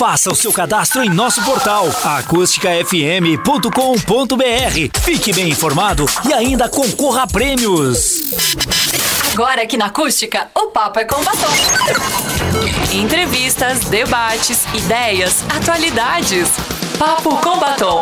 Faça o seu cadastro em nosso portal acústicafm.com.br. Fique bem informado e ainda concorra a prêmios. Agora aqui na Acústica, o papo é com batom. Entrevistas, debates, ideias, atualidades. Papo com batom.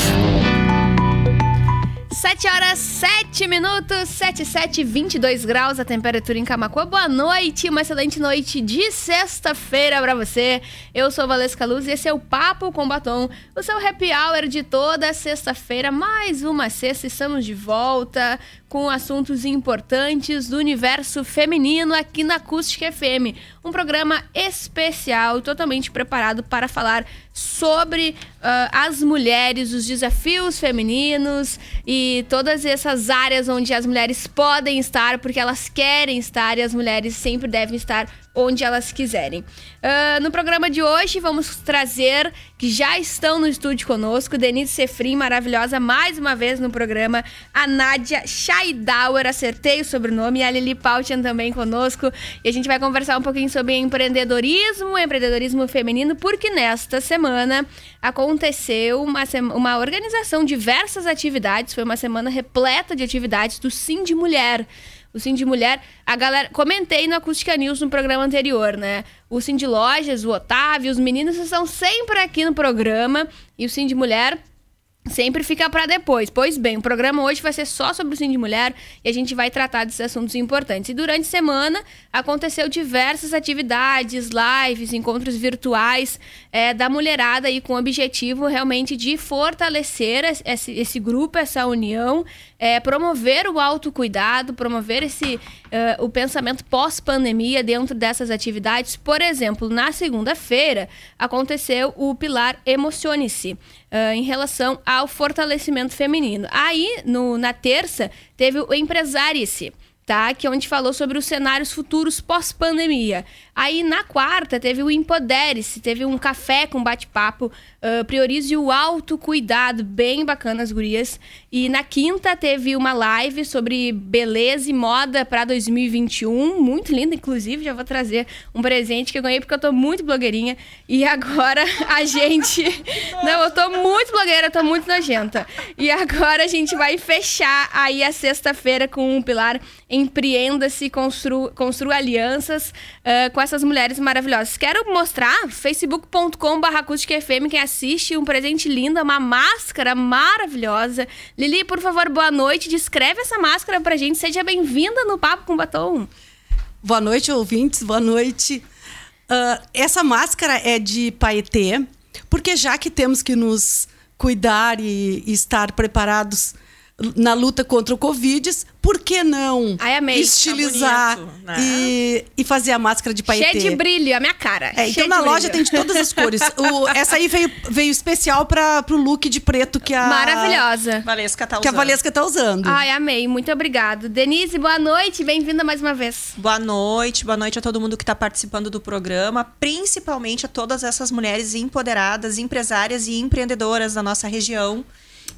7 horas 7 minutos, 7, 7, 22 graus a temperatura em Camacuã. Boa noite, uma excelente noite de sexta-feira para você. Eu sou Valesca Luz e esse é o Papo com Batom, o seu happy hour de toda sexta-feira. Mais uma sexta, estamos de volta com assuntos importantes do universo feminino aqui na Acústica FM. Um programa especial, totalmente preparado para falar sobre uh, as mulheres, os desafios femininos e todas essas áreas onde as mulheres podem estar, porque elas querem estar e as mulheres sempre devem estar onde elas quiserem. Uh, no programa de hoje, vamos trazer que já estão no estúdio conosco, Denise Sefrim, maravilhosa, mais uma vez no programa, a Nádia Scheidauer, acertei o sobrenome, e a Lili Pautian também conosco. E a gente vai conversar um pouquinho sobre empreendedorismo, empreendedorismo feminino, porque nesta semana aconteceu uma, uma organização, diversas atividades, foi uma semana repleta de atividades do Sim de Mulher o Sim de Mulher, a galera. Comentei no Acústica News no programa anterior, né? O Sim de Lojas, o Otávio, os meninos estão sempre aqui no programa. E o Sim de Mulher sempre fica para depois. Pois bem, o programa hoje vai ser só sobre o Sim de Mulher e a gente vai tratar desses assuntos importantes. E durante a semana aconteceu diversas atividades, lives, encontros virtuais é, da mulherada aí com o objetivo realmente de fortalecer esse, esse grupo, essa união, é, promover o autocuidado, promover esse uh, o pensamento pós-pandemia dentro dessas atividades. Por exemplo, na segunda-feira aconteceu o Pilar Emocione-se uh, em relação ao fortalecimento feminino. Aí, no, na terça, teve o Empresárice tá? Que é onde falou sobre os cenários futuros pós-pandemia. Aí na quarta teve o Empodere-se, teve um café com bate-papo, uh, priorize o autocuidado, bem bacana as gurias. E na quinta teve uma live sobre beleza e moda para 2021, muito linda, inclusive, já vou trazer um presente que eu ganhei porque eu tô muito blogueirinha. E agora a gente... Não, eu tô muito blogueira, eu tô muito nojenta. E agora a gente vai fechar aí a sexta-feira com um pilar empreenda-se, construa, construa alianças uh, com essas mulheres maravilhosas. Quero mostrar facebook.com FM, quem assiste, um presente lindo, uma máscara maravilhosa. Lili, por favor, boa noite. Descreve essa máscara pra gente. Seja bem-vinda no Papo com Batom. Boa noite, ouvintes. Boa noite. Uh, essa máscara é de paetê, porque já que temos que nos cuidar e, e estar preparados na luta contra o Covid, por que não Ai, amei. estilizar tá bonito, né? e, e fazer a máscara de paetê? Cheia de brilho, a minha cara. É, então na loja tem de todas as cores. O, essa aí veio, veio especial para o look de preto que a Maravilhosa. Valesca tá usando. Que a Valesca tá usando. Ai, amei. Muito obrigado. Denise, boa noite. Bem-vinda mais uma vez. Boa noite. Boa noite a todo mundo que está participando do programa, principalmente a todas essas mulheres empoderadas, empresárias e empreendedoras da nossa região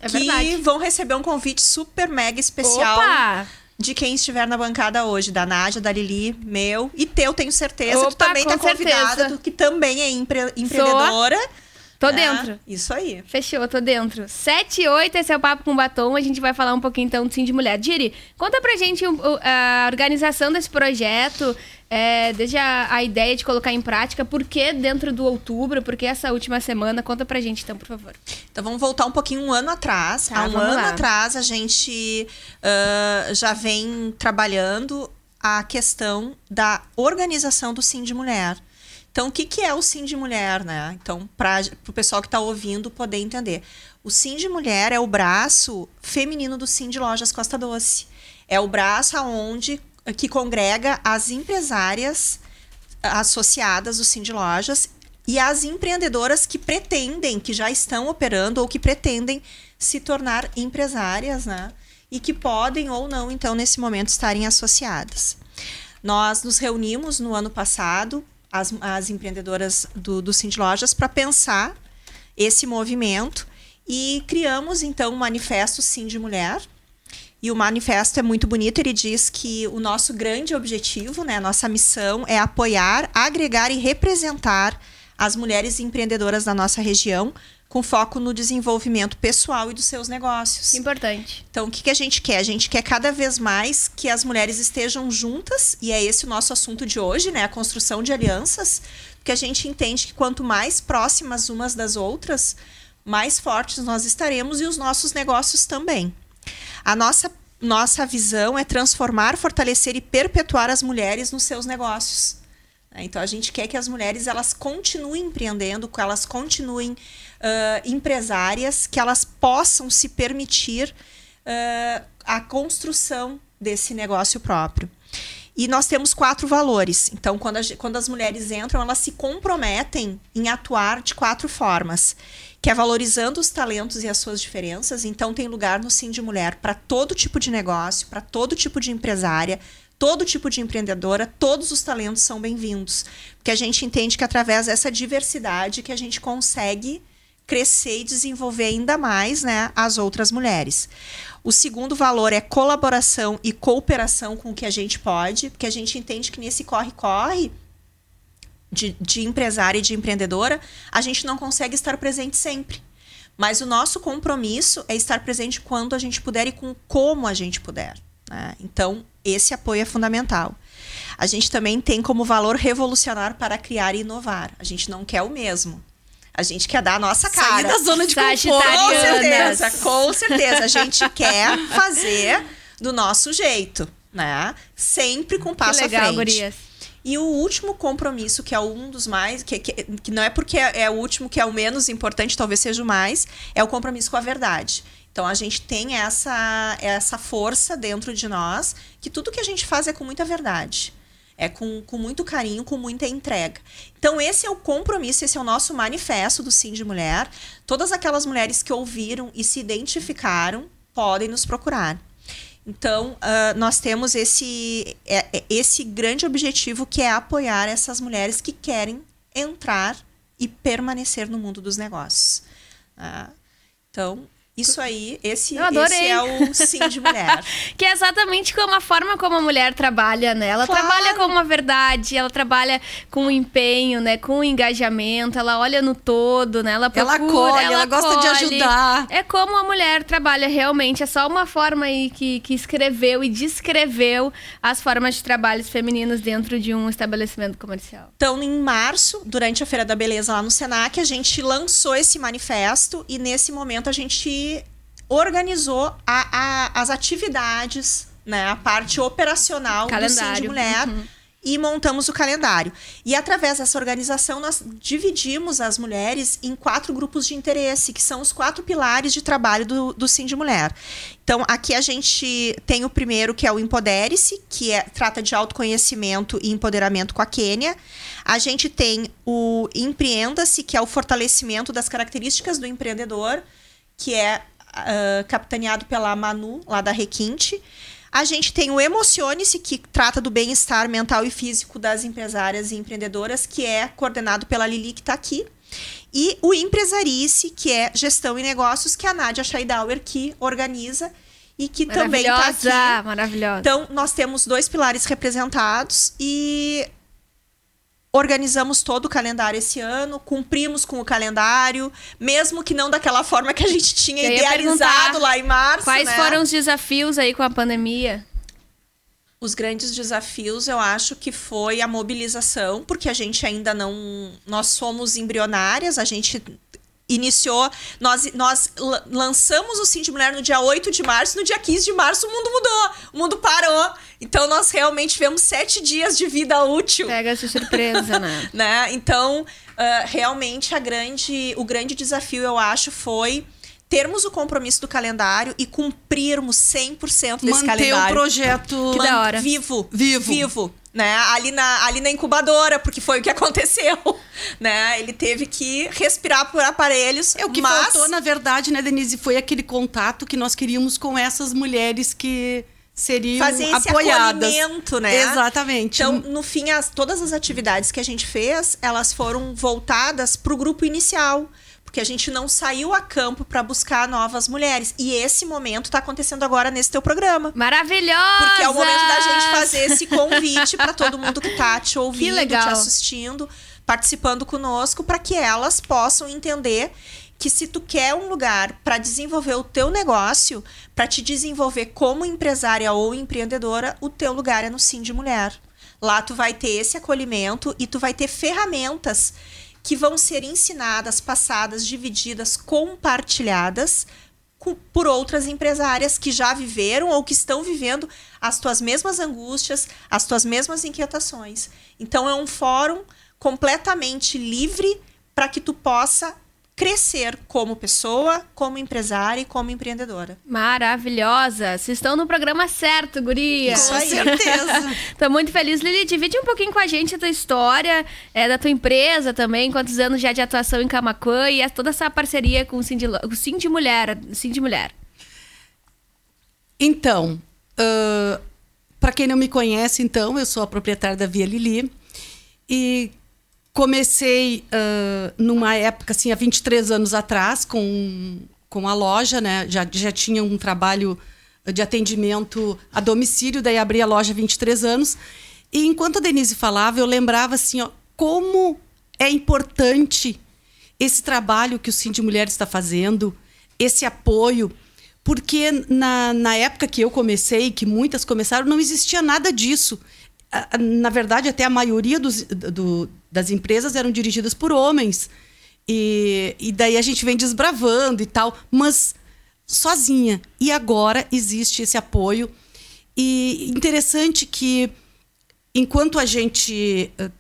é que verdade. vão receber um convite super mega especial. Opa! De quem estiver na bancada hoje, da Nádia, da Lili, meu e teu, tenho certeza. Opa, tu também tá convidada, tu que também é empre empreendedora. Sou. Tô é, dentro. Isso aí. Fechou, tô dentro. 7 e 8, esse é o Papo com Batom. A gente vai falar um pouquinho então do Sim de Mulher. Diri, conta pra gente a organização desse projeto, é, desde a, a, ideia de colocar em prática, por que dentro do outubro, por que essa última semana? Conta pra gente então, por favor. Então vamos voltar um pouquinho um ano atrás. Tá, Há um ano lá. atrás a gente uh, já vem trabalhando a questão da organização do Sim de Mulher. Então, o que, que é o Sim de Mulher, né? Então, para o pessoal que está ouvindo poder entender. O Sim de Mulher é o braço feminino do Sim de Lojas Costa Doce. É o braço aonde que congrega as empresárias associadas do Sim de Lojas e as empreendedoras que pretendem, que já estão operando ou que pretendem se tornar empresárias, né? E que podem ou não, então, nesse momento, estarem associadas. Nós nos reunimos no ano passado as, as empreendedoras do, do Cindy Lojas para pensar esse movimento e criamos então o manifesto Sim de Mulher. E o manifesto é muito bonito, ele diz que o nosso grande objetivo, né, nossa missão é apoiar, agregar e representar as mulheres empreendedoras da nossa região, com foco no desenvolvimento pessoal e dos seus negócios. Importante. Então, o que, que a gente quer? A gente quer cada vez mais que as mulheres estejam juntas, e é esse o nosso assunto de hoje, né? A construção de alianças, porque a gente entende que quanto mais próximas umas das outras, mais fortes nós estaremos e os nossos negócios também. A nossa, nossa visão é transformar, fortalecer e perpetuar as mulheres nos seus negócios. né? Então a gente quer que as mulheres elas continuem empreendendo, que elas continuem ah, empresárias, que elas possam se permitir ah, a construção desse negócio próprio. E nós temos quatro valores. Então, quando, a quando as mulheres entram, elas se comprometem em atuar de quatro formas. Que é valorizando os talentos e as suas diferenças. Então, tem lugar no Sim de Mulher para todo tipo de negócio, para todo tipo de empresária, todo tipo de empreendedora, todos os talentos são bem-vindos. Porque a gente entende que através dessa diversidade que a gente consegue crescer e desenvolver ainda mais né, as outras mulheres. O segundo valor é colaboração e cooperação com o que a gente pode, porque a gente entende que nesse corre-corre de, de empresária e de empreendedora, a gente não consegue estar presente sempre. Mas o nosso compromisso é estar presente quando a gente puder e com como a gente puder. né? Então, esse apoio é fundamental. A gente também tem como valor revolucionar para criar e inovar. A gente não quer o mesmo. A gente quer dar a nossa cara. Sair da zona de conforto. Com certeza, com certeza. A gente quer fazer do nosso jeito, né? Sempre com um Que passo legal, à frente. gurias. E o último compromisso, que é um dos mais, que, que, que não é porque é, é o último que é o menos importante, talvez seja o mais, é o compromisso com a verdade. Então a gente tem essa, essa força dentro de nós que tudo que a gente faz é com muita verdade. É com, com muito carinho, com muita entrega. Então, esse é o compromisso, esse é o nosso manifesto do Sim de Mulher. Todas aquelas mulheres que ouviram e se identificaram podem nos procurar. Então, ah, nós temos esse, é- é esse grande objetivo que é apoiar essas mulheres que querem entrar e permanecer no mundo dos negócios. Ah, então, isso aí, esse, esse é o sim de mulher. Que é exatamente como a forma como a mulher trabalha, né? Ela Claro. trabalha com uma verdade, ela trabalha com empenho, né? Com engajamento, ela olha no todo, né? Ela Ela procura, acolhe, ela gosta de acolhe. ajudar. É como a mulher trabalha realmente, é só uma forma aí que, que escreveu e descreveu as formas de trabalhos femininos dentro de um estabelecimento comercial. Então, em março, durante a Feira da Beleza lá no Senac, a gente lançou esse manifesto e nesse momento a gente organizou a- a- as atividades, né, a parte operacional do Sim de Calendário. Mulher. Uhum. E montamos o calendário. E através dessa organização, nós dividimos as mulheres em quatro grupos de interesse, que são os quatro pilares de trabalho do, do Sim de Mulher. Então, aqui a gente tem o primeiro, que é o Empodere-se, que é, trata de autoconhecimento e empoderamento com a Quênia. A gente tem o Empreenda-se, que é o fortalecimento das características do empreendedor, que é ah, capitaneado pela Manu, lá da Requinte. A gente tem o Emocione-se, que trata do bem-estar mental e físico das empresárias e empreendedoras, que é coordenado pela Lili, que está aqui. E o Empresarie-se, que é gestão e negócios, que é a Nádia Scheidauer, que organiza e que também está Maravilhosa, aqui. maravilhosa. Então, nós temos dois pilares representados e organizamos todo o calendário esse ano, cumprimos com o calendário, mesmo que não daquela forma que a gente tinha Eu idealizado lá em março. Quais né? foram os desafios aí com a pandemia? Os grandes desafios, eu acho que foi a mobilização, porque a gente ainda não. Nós somos embrionárias, a gente iniciou. Nós, nós la- lançamos o Sim de Mulher no dia 8 de março, no dia 15 de março o mundo mudou, o mundo parou. Então nós realmente tivemos sete dias de vida útil Pega essa surpresa, né? né? Então, ah, realmente a grande, o grande desafio, eu acho, foi termos o compromisso do calendário e cumprirmos 100% desse Manter o calendário. projeto Que da hora. Vivo. Vivo. Vivo. Né? Ali, na, ali na incubadora, porque foi o que aconteceu. Né? Ele teve que respirar por aparelhos. É o que mas... faltou, na verdade, né, Denise? Foi aquele contato que nós queríamos com essas mulheres que seriam fazer esse apoiadas. acolhimento, né? Exatamente. Então, no fim, as, todas as atividades que a gente fez, elas foram voltadas para o grupo inicial. Porque a gente não saiu a campo para buscar novas mulheres. E esse momento está acontecendo agora nesse teu programa. Maravilhosa! Porque é o momento da gente fazer esse convite para todo mundo que tá te ouvindo, legal. te assistindo, participando conosco para que elas possam entender que se tu quer um lugar para desenvolver o teu negócio, para te desenvolver como empresária ou empreendedora, o teu lugar é no Sim de Mulher. Lá tu vai ter esse acolhimento e tu vai ter ferramentas que vão ser ensinadas, passadas, divididas, compartilhadas com, por outras empresárias que já viveram ou que estão vivendo as tuas mesmas angústias, as tuas mesmas inquietações. Então é um fórum completamente livre para que tu possa crescer como pessoa, como empresária e como empreendedora. Maravilhosa! Vocês estão no programa certo, guria. Com certeza. Tô muito feliz. Lili, divide um pouquinho com a gente a tua história, é, da tua empresa também, quantos anos já de atuação em Camacuã e é toda essa parceria com o Sim de, o Sim de Mulher. Sim de Mulher. Então, para quem não me conhece, então, eu sou a proprietária da Via Lili e comecei ah, numa época, assim, há 23 anos atrás, com, com a loja, né? Já, já tinha um trabalho de atendimento a domicílio, daí abri a loja há 23 anos. E enquanto a Denise falava, eu lembrava, assim, ó, como é importante esse trabalho que o Sim de Mulher está fazendo, esse apoio, porque na, na época que eu comecei, que muitas começaram, não existia nada disso. Na verdade, até a maioria dos, do- das empresas eram dirigidas por homens. E, e daí a gente vem desbravando e tal, mas sozinha. E agora existe esse apoio. E interessante que enquanto a gente eh,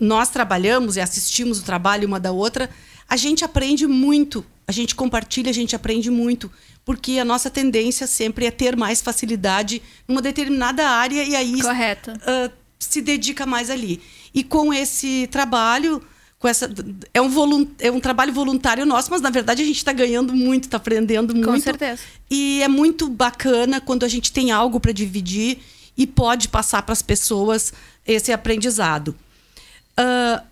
nós trabalhamos e assistimos o trabalho uma da outra, a gente aprende muito, a gente compartilha, a gente aprende muito, porque a nossa tendência sempre é ter mais facilidade numa determinada área e aí ah, se dedica mais ali. E com esse trabalho, com essa é um, é um trabalho voluntário nosso, mas na verdade a gente está ganhando muito, está aprendendo muito. certeza. E é muito bacana quando a gente tem algo para dividir e pode passar para as pessoas esse aprendizado. Ah,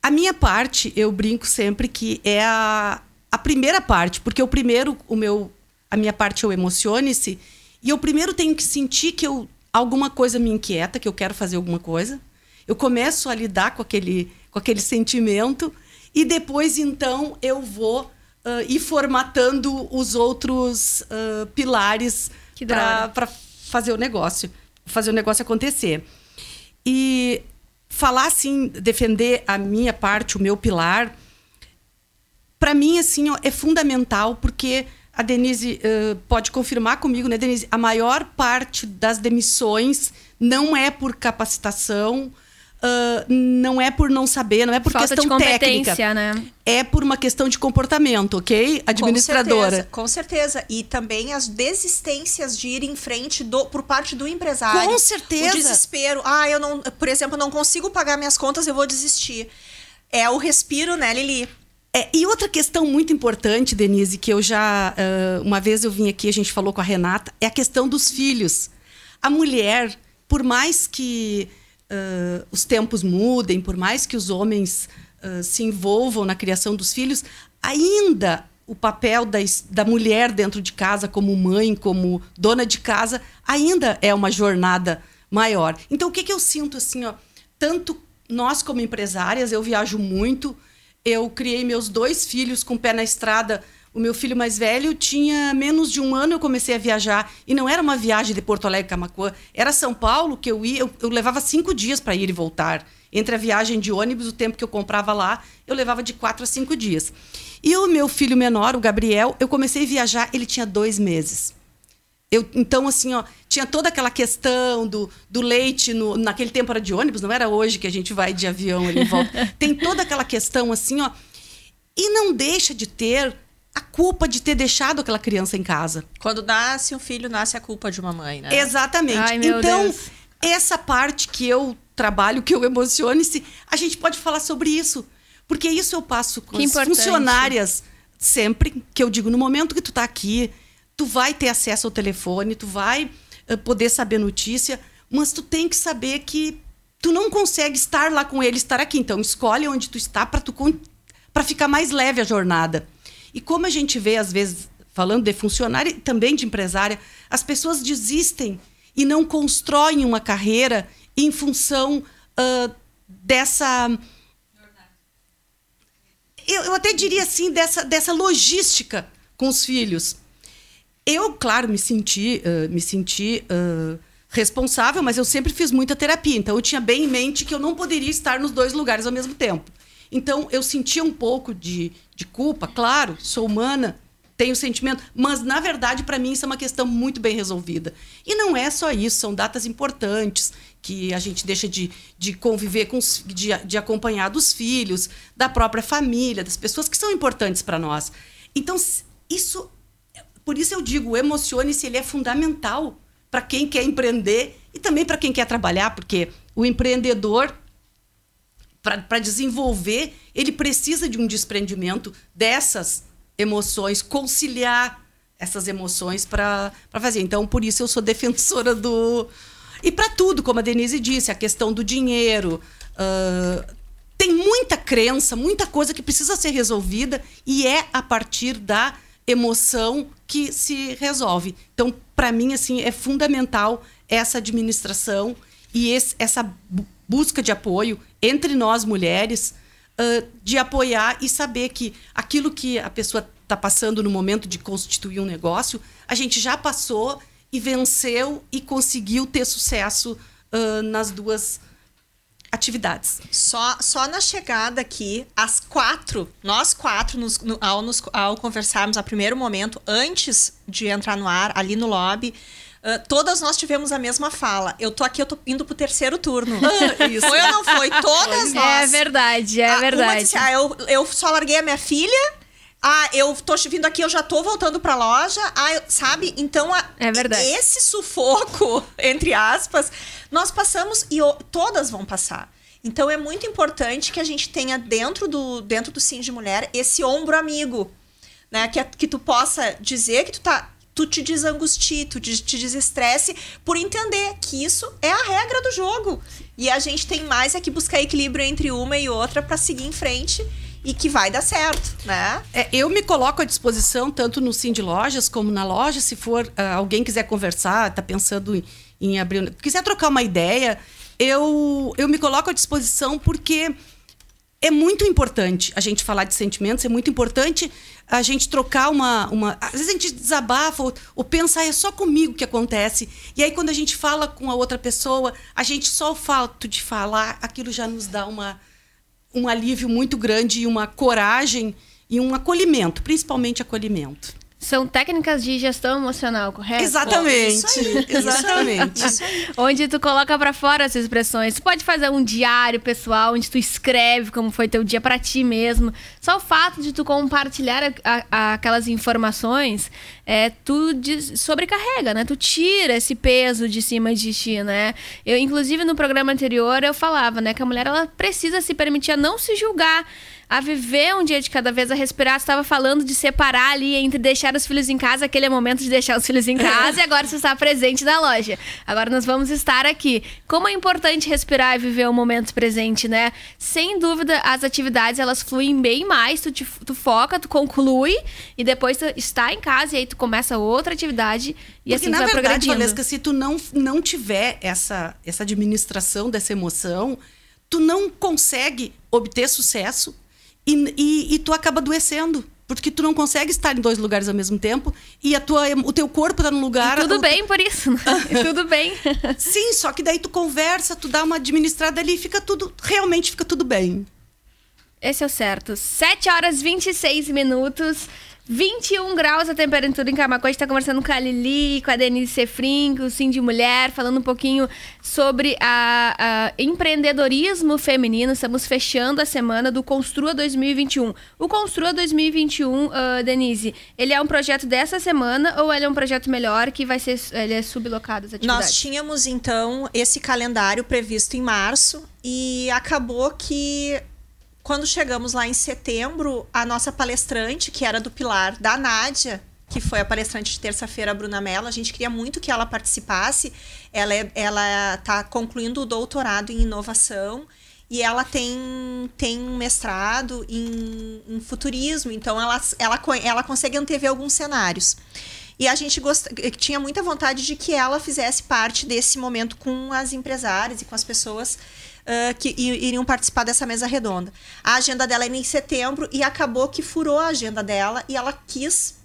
a minha parte, eu brinco sempre que é a, a primeira parte, porque o primeiro, o meu, a minha parte é o emocione-se, e eu primeiro tenho que sentir que eu, alguma coisa me inquieta, que eu quero fazer alguma coisa. Eu começo a lidar com aquele, com aquele sentimento, e depois, então, eu vou ah, ir formatando os outros ah, pilares para fazer o negócio, fazer o negócio acontecer. E falar assim, defender a minha parte, o meu pilar, para mim assim ó, é fundamental porque a Denise eh, pode confirmar comigo, né, Denise? A maior parte das demissões não é por capacitação, ah, não é por não saber, não é por Falta questão de competência, técnica, né? é por uma questão de comportamento, ok? Administradora. Com certeza, com certeza. E também as desistências de ir em frente do, por parte do empresário. Com certeza. O desespero. Ah, eu não, por exemplo, não consigo pagar minhas contas, eu vou desistir. É o respiro, né, Lili? É, e outra questão muito importante, Denise, que eu já. ah, uma vez eu vim aqui, a gente falou com a Renata, é a questão dos filhos. A mulher, por mais que ah, os tempos mudem, por mais que os homens ah, se envolvam na criação dos filhos, ainda o papel da, da mulher dentro de casa, como mãe, como dona de casa, ainda é uma jornada maior. Então, o que, que eu sinto assim, ó? Tanto nós como empresárias, eu viajo muito. Eu criei meus dois filhos com o pé na estrada. O meu filho mais velho tinha menos de um ano eu comecei a viajar e não era uma viagem de Porto Alegre Camacuã, era São Paulo que eu ia. Eu, eu levava cinco dias para ir e voltar. Entre a viagem de ônibus, o tempo que eu comprava lá, eu levava de quatro a cinco dias. E o meu filho menor, o Gabriel, eu comecei a viajar. Ele tinha dois meses. Eu, então, assim, ó, tinha toda aquela questão do, do leite, no, naquele tempo era de ônibus, não era hoje que a gente vai de avião ali em volta. Tem toda aquela questão, assim, ó. E não deixa de ter a culpa de ter deixado aquela criança em casa. Quando nasce um filho, nasce a culpa de uma mãe, né? Exatamente. Ai, meu então, Deus. essa parte que eu trabalho, que eu emocione-se, a gente pode falar sobre isso. Porque isso eu passo com Que as importante. funcionárias sempre, que eu digo, no momento que tu tá aqui, tu vai ter acesso ao telefone, tu vai eh, poder saber notícia, mas tu tem que saber que tu não consegue estar lá com ele, estar aqui. Então, escolhe onde tu está para tu para ficar mais leve a jornada. E como a gente vê às vezes falando de funcionária e também de empresária, as pessoas desistem e não constroem uma carreira em função ah, dessa eu, eu até diria assim, dessa, dessa logística com os filhos. Eu, claro, me senti, uh, me senti uh, responsável, mas eu sempre fiz muita terapia. Então, eu tinha bem em mente que eu não poderia estar nos dois lugares ao mesmo tempo. Então, eu sentia um pouco de, de culpa, claro, sou humana, tenho sentimento, mas na verdade, para mim, isso é uma questão muito bem resolvida. E não é só isso, são datas importantes que a gente deixa de, de conviver com os, de, de acompanhar dos filhos, da própria família, das pessoas que são importantes para nós. Então, isso, por isso eu digo, emocione-se, ele é fundamental para quem quer empreender e também para quem quer trabalhar, porque o empreendedor para desenvolver, ele precisa de um desprendimento dessas emoções, conciliar essas emoções para fazer. Então, por isso eu sou defensora do. E para tudo, como a Denise disse, a questão do dinheiro. Uh, tem muita crença, muita coisa que precisa ser resolvida e é a partir da emoção que se resolve. Então, para mim, assim, é fundamental essa administração e esse, essa busca de apoio entre nós mulheres, uh, de apoiar e saber que aquilo que a pessoa está passando no momento de constituir um negócio, a gente já passou e venceu e conseguiu ter sucesso uh, nas duas atividades. Só, só na chegada aqui, as quatro, nós quatro, nos, no, ao, nos, ao conversarmos a primeiro momento, antes de entrar no ar, ali no lobby, Uh, todas nós tivemos a mesma fala. Eu tô aqui, eu tô indo pro terceiro turno. Isso. Foi ou não foi? Todas é nós. É verdade, é a, verdade. Disse, ah, eu, eu só larguei a minha filha. Ah, eu tô vindo aqui, eu já tô voltando pra loja. Ah, eu, sabe? Então, a, é verdade. esse sufoco, entre aspas, nós passamos e o, todas vão passar. Então, é muito importante que a gente tenha dentro do, dentro do Sim de Mulher esse ombro amigo. Né? Que, que tu possa dizer que tu tá tu te desangustie, tu te desestresse por entender que isso é a regra do jogo. E a gente tem mais é que buscar equilíbrio entre uma e outra para seguir em frente e que vai dar certo, né? É, eu me coloco à disposição tanto no Sim de Lojas como na loja, se for uh, alguém quiser conversar, tá pensando em, em abrir, quiser trocar uma ideia, eu eu me coloco à disposição porque é muito importante a gente falar de sentimentos, é muito importante a gente trocar uma. uma às vezes a gente desabafa ou, ou pensa, ah, é só comigo que acontece. E aí, quando a gente fala com a outra pessoa, a gente só o fato de falar, aquilo já nos dá uma, um alívio muito grande e uma coragem e um acolhimento, principalmente acolhimento. São técnicas de gestão emocional, correto? Exatamente. Isso aí, exatamente. Isso aí. onde tu coloca para fora as expressões. Tu pode fazer um diário pessoal onde tu escreve como foi teu dia para ti mesmo. Só o fato de tu compartilhar a, a, aquelas informações, é, tu des, sobrecarrega, né? Tu tira esse peso de cima de ti, né? Eu, inclusive, no programa anterior, eu falava, né, que a mulher ela precisa se permitir a não se julgar a viver um dia de cada vez, a respirar. Você estava falando de separar ali entre deixar os filhos em casa, aquele é o momento de deixar os filhos em casa, e agora você está presente na loja. Agora nós vamos estar aqui. Como é importante respirar e viver o momento presente, né? Sem dúvida, as atividades elas fluem bem mais, tu, te, tu foca, tu conclui, e depois tu está em casa, e aí tu começa outra atividade, e Porque, assim na tu vai verdade. Valesca, se tu não, não tiver essa, essa administração dessa emoção, tu não consegue obter sucesso e, e, e, tu acaba adoecendo. Porque tu não consegue estar em dois lugares ao mesmo tempo e a tua, o teu corpo está num lugar. E tudo bem por isso. Né? tudo bem. Sim, só que daí tu conversa, tu dá uma administrada ali e fica tudo. Realmente fica tudo bem. Esse é o certo. 7 horas e 26 minutos. 21 graus a temperatura em Camacuã. A gente está conversando com a Lili, com a Denise Sefrin, com o Sim de Mulher, falando um pouquinho sobre a, a, empreendedorismo feminino. Estamos fechando a semana do Construa 2021. O Construa 2021, uh, Denise, ele é um projeto dessa semana ou ele é um projeto melhor que vai ser ele é sublocado atividades? Nós tínhamos, então, esse calendário previsto em março e acabou que quando chegamos lá em setembro, a nossa palestrante, que era do Pilar, da Nádia, que foi a palestrante de terça-feira, a Bruna Mello, a gente queria muito que ela participasse. Ela é, ela está concluindo o doutorado em inovação e ela tem, tem um mestrado em, em futurismo, então ela, ela, ela consegue antever alguns cenários. E a gente gost... tinha muita vontade de que ela fizesse parte desse momento com as empresárias e com as pessoas ah, que iriam participar dessa mesa redonda. A agenda dela era em setembro e acabou que furou a agenda dela e ela quis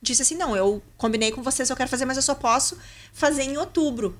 disse assim: não, eu combinei com vocês, eu quero fazer, mas eu só posso fazer em outubro.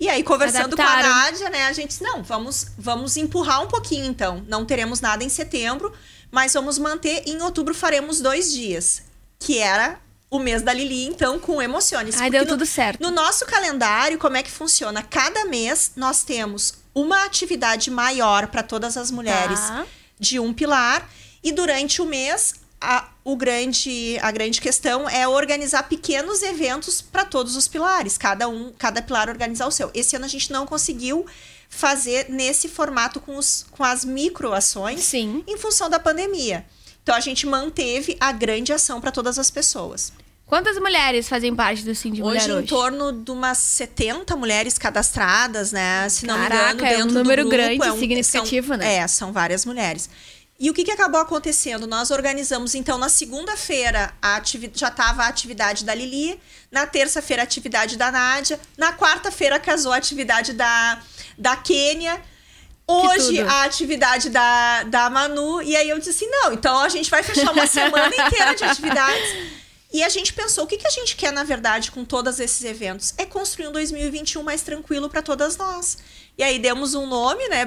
E aí, conversando com a Adaptaram. Nádia, né, a gente disse: não, vamos, vamos empurrar um pouquinho então. Não teremos nada em setembro, mas vamos manter. Em outubro faremos dois dias, que era o mês da Lili, então, com emoções. Ai, Porque deu no- tudo certo. No nosso calendário, como é que funciona? Cada mês nós temos uma atividade maior para todas as mulheres Tá. de um pilar e durante o mês a, o grande, a grande questão é organizar pequenos eventos para todos os pilares, cada um, cada pilar organizar o seu. Esse ano a gente não conseguiu fazer nesse formato com, os, com as microações Sim. em função da pandemia. Então a gente manteve a grande ação para todas as pessoas. Quantas mulheres fazem parte do Sim de Mulher Hoje, hoje? em torno de umas 70 mulheres cadastradas, né? Se não Caraca, me engano, é um número grupo, grande, é um- significativo, são, né? É, são várias mulheres. E o que, que acabou acontecendo? Nós organizamos, então, na segunda-feira já estava a atividade da Lili, na terça-feira a atividade da Nádia, na quarta-feira casou a atividade da, da Quênia. Hoje a atividade da, da Manu, e aí eu disse assim: não, então a gente vai fechar uma semana inteira de atividades. E a gente pensou, o que, que a gente quer, na verdade, com todos esses eventos? É construir um 2021 mais tranquilo para todas nós. E aí demos um nome, né,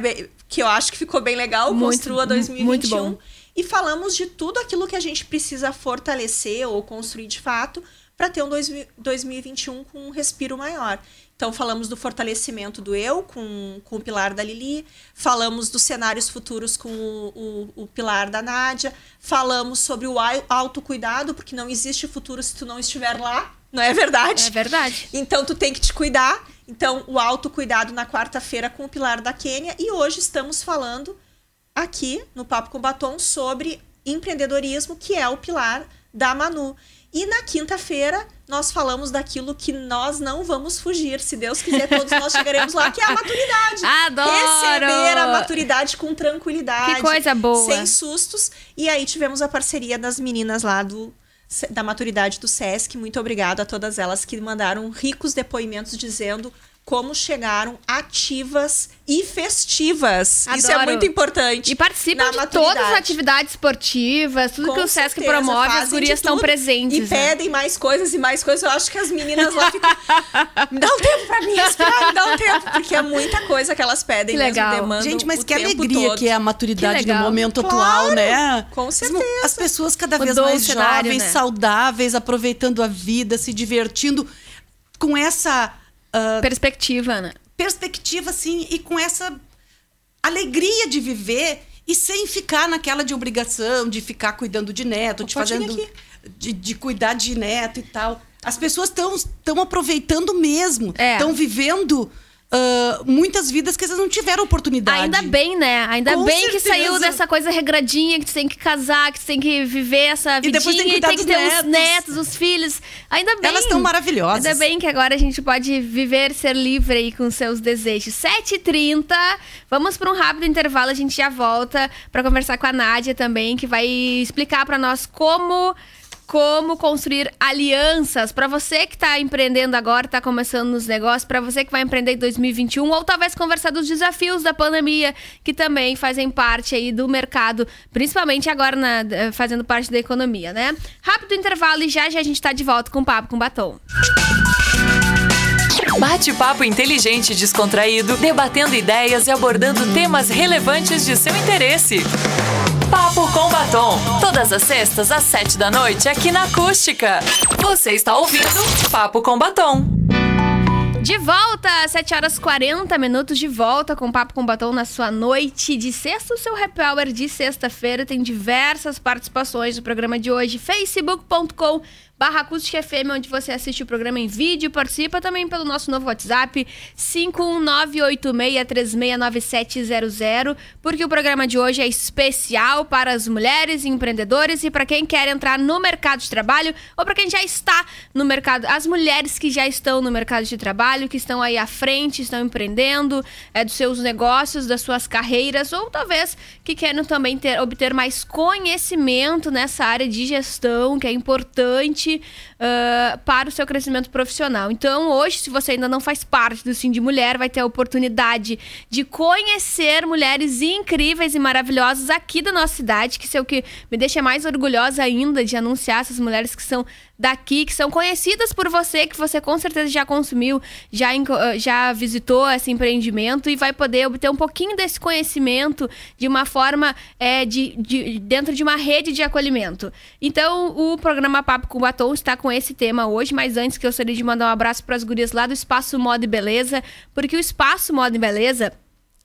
que eu acho que ficou bem legal, Muito, Construa mu- 2021. muito bom. E falamos de tudo aquilo que a gente precisa fortalecer ou construir de fato para ter um 2000 2021 com um respiro maior. Então, falamos do fortalecimento do eu com, com o pilar da Lili, falamos dos cenários futuros com o, o, o pilar da Nádia, falamos sobre o autocuidado, porque não existe futuro se tu não estiver lá, não é verdade? É verdade. Então tu tem que te cuidar. Então o autocuidado na quarta-feira com o pilar da Quênia e hoje estamos falando aqui no Papo com Batom sobre empreendedorismo, que é o pilar da Manu. E na quinta-feira nós falamos daquilo que nós não vamos fugir, se Deus quiser, todos nós chegaremos lá, que é a maturidade. Adoro! Receber a maturidade com tranquilidade. Que coisa boa. Sem sustos. E aí tivemos a parceria das meninas lá do da maturidade do SESC. Muito obrigada a todas elas que mandaram ricos depoimentos dizendo como chegaram ativas e festivas. Isso é Adoro. muito importante. E participam de todas as atividades esportivas, tudo Com que o Sesc certeza, promove, as gurias estão presentes. E né? pedem mais coisas e mais coisas. Eu acho que as meninas lá ficam. Dá um tempo pra mim respirar, me dá um tempo. Porque é muita coisa que elas pedem Que mesmo, legal. demandam Gente, mas o que tempo alegria todo. que é a maturidade no momento Claro, atual, né? com As- certeza. As pessoas cada vez Mudou mais cenário, jovens, né? saudáveis, aproveitando a vida, se divertindo com essa ah, Perspectiva, né? perspectiva, assim, e com essa alegria de viver e sem ficar naquela de obrigação, de ficar cuidando de neto, de fazendo. De, de cuidar de neto e tal. As pessoas estão aproveitando mesmo. É. Estão vivendo ah, muitas vidas que eles não tiveram oportunidade. Ainda bem, né? Ainda Com bem que certeza. saiu dessa coisa regradinha, que tu tem que casar, que tu tem que viver essa E vidinha depois tem que e tem que ter os netos. netos, os filhos. Ainda bem. Elas estão maravilhosas. Ainda bem que agora a gente pode viver, ser livre aí com seus desejos. 7h30, vamos para um rápido intervalo, a gente já volta para conversar com a Nádia também, que vai explicar para nós como como construir alianças para você que está empreendendo agora, está começando nos negócios, para você que vai empreender em 2021 ou talvez conversar dos desafios da pandemia que também fazem parte aí do mercado, principalmente agora na- eh, fazendo parte da economia, né? Rápido intervalo e já já a gente está de volta com o papo com batom. Bate-papo inteligente e descontraído, debatendo ideias e abordando temas relevantes de seu interesse. Papo com Batom. Todas as sextas às sete da noite aqui na Acústica. Você está ouvindo Papo com Batom. De volta, 7 horas 40 minutos de volta com Papo com Batom na sua noite de sexta. O seu happy hour de sexta-feira tem diversas participações no programa de hoje. facebook.com barra Acústica FM, onde você assiste o programa em vídeo. Participa também pelo nosso novo WhatsApp, 51986369700, porque o programa de hoje é especial para as mulheres empreendedores e para quem quer entrar no mercado de trabalho ou para quem já está no mercado, as mulheres que já estão no mercado de trabalho, que estão aí à frente, estão empreendendo é, dos seus negócios, das suas carreiras, ou talvez que querem também ter, obter mais conhecimento nessa área de gestão, que é importante importante uh, para o seu crescimento profissional. Então, hoje, se você ainda não faz parte do Sim de Mulher, vai ter a oportunidade de conhecer mulheres incríveis e maravilhosas aqui da nossa cidade, que é o que me deixa mais orgulhosa ainda de anunciar essas mulheres que são daqui, que são conhecidas por você, que você com certeza já consumiu, já, já visitou esse empreendimento e vai poder obter um pouquinho desse conhecimento de uma forma é, de, de, dentro de uma rede de acolhimento. Então, o programa Papo com Batom está com esse tema hoje, mas antes que eu gostaria de mandar um abraço para as gurias lá do Espaço Moda e Beleza, porque o Espaço Moda e Beleza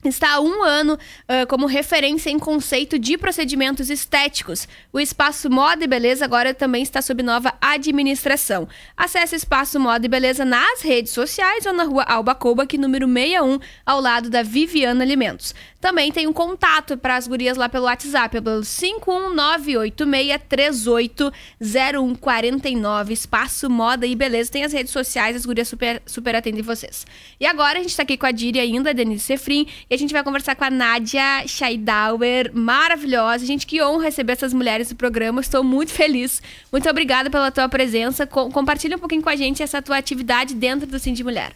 está há um ano uh, como referência em conceito de procedimentos estéticos. O Espaço Moda e Beleza agora também está sob nova administração. Acesse Espaço Moda e Beleza nas redes sociais ou na rua Alba Couba, número 61, ao lado da Viviana Alimentos. Também tem um contato para as gurias lá pelo WhatsApp, pelo 51986380149, Espaço Moda e Beleza. Tem as redes sociais, as gurias super, super atendem vocês. E agora a gente está aqui com a Diri ainda, a Denise Sefrim, e a gente vai conversar com a Nádia Scheidauer, maravilhosa. Gente, que honra receber essas mulheres no programa. Estou muito feliz. Muito obrigada pela tua presença. Com, compartilha um pouquinho com a gente essa tua atividade dentro do Sim de Mulher.